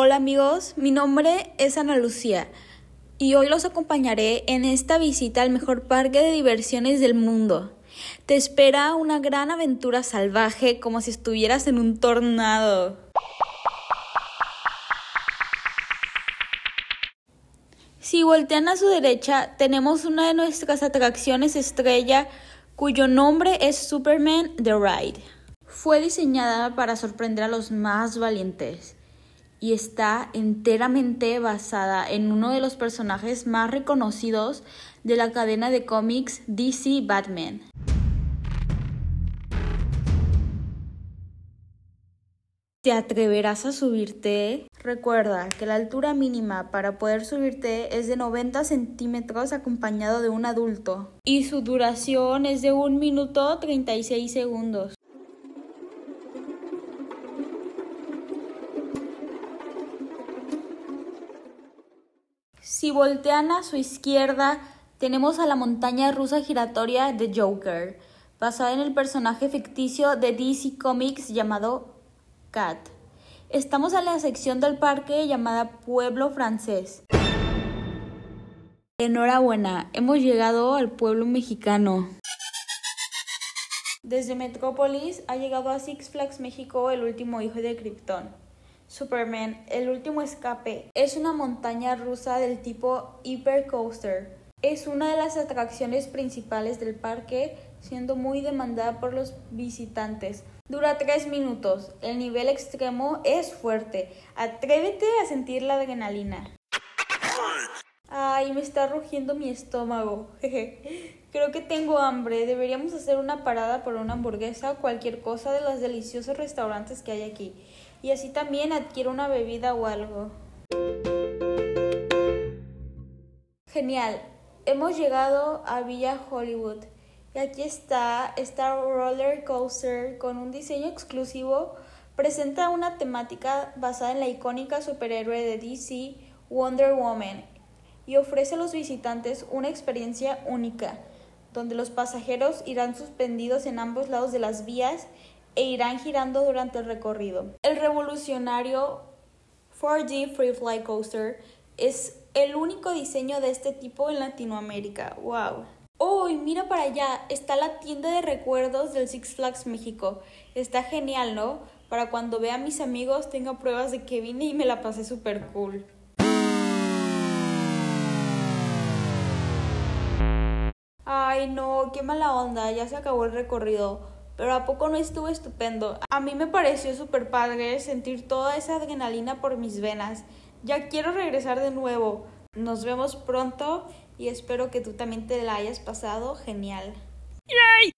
Hola amigos, mi nombre es Ana Lucía y hoy los acompañaré en esta visita al mejor parque de diversiones del mundo. Te espera una gran aventura salvaje como si estuvieras en un tornado. Si voltean a su derecha, tenemos una de nuestras atracciones estrella cuyo nombre es Superman The Ride. Fue diseñada para sorprender a los más valientes y está enteramente basada en uno de los personajes más reconocidos de la cadena de cómics DC Batman. ¿Te atreverás a subirte? Recuerda que la altura mínima para poder subirte es de 90 centímetros acompañado de un adulto y su duración es de 1 minuto 36 segundos. Si voltean a su izquierda, tenemos a la montaña rusa giratoria de Joker, basada en el personaje ficticio de DC Comics llamado Cat. Estamos en la sección del parque llamada Pueblo Francés. Enhorabuena, hemos llegado al pueblo mexicano. Desde Metrópolis ha llegado a Six Flags México el último hijo de Krypton. Superman, el último escape, es una montaña rusa del tipo Hyper Coaster. Es una de las atracciones principales del parque, siendo muy demandada por los visitantes. Dura tres minutos. El nivel extremo es fuerte. Atrévete a sentir la adrenalina. Ay, me está rugiendo mi estómago. Creo que tengo hambre. Deberíamos hacer una parada por una hamburguesa o cualquier cosa de los deliciosos restaurantes que hay aquí y así también adquiero una bebida o algo. Genial, hemos llegado a Villa Hollywood y aquí está esta roller coaster con un diseño exclusivo. Presenta una temática basada en la icónica superhéroe de DC Wonder Woman y ofrece a los visitantes una experiencia única, donde los pasajeros irán suspendidos en ambos lados de las vías e irán girando durante el recorrido. El revolucionario 4D Free Fly Coaster es el único diseño de este tipo en Latinoamérica. ¡Wow! ¡Oh, mira para allá! Está la tienda de recuerdos del Six Flags México. Está genial, ¿no? Para cuando vea a mis amigos tenga pruebas de que vine y me la pasé súper cool. Ay, no, qué mala onda, ya se acabó el recorrido pero ¿a poco no estuvo estupendo? A mí me pareció súper padre sentir toda esa adrenalina por mis venas. Ya quiero regresar de nuevo. Nos vemos pronto y espero que tú también te la hayas pasado genial. ¡Yay!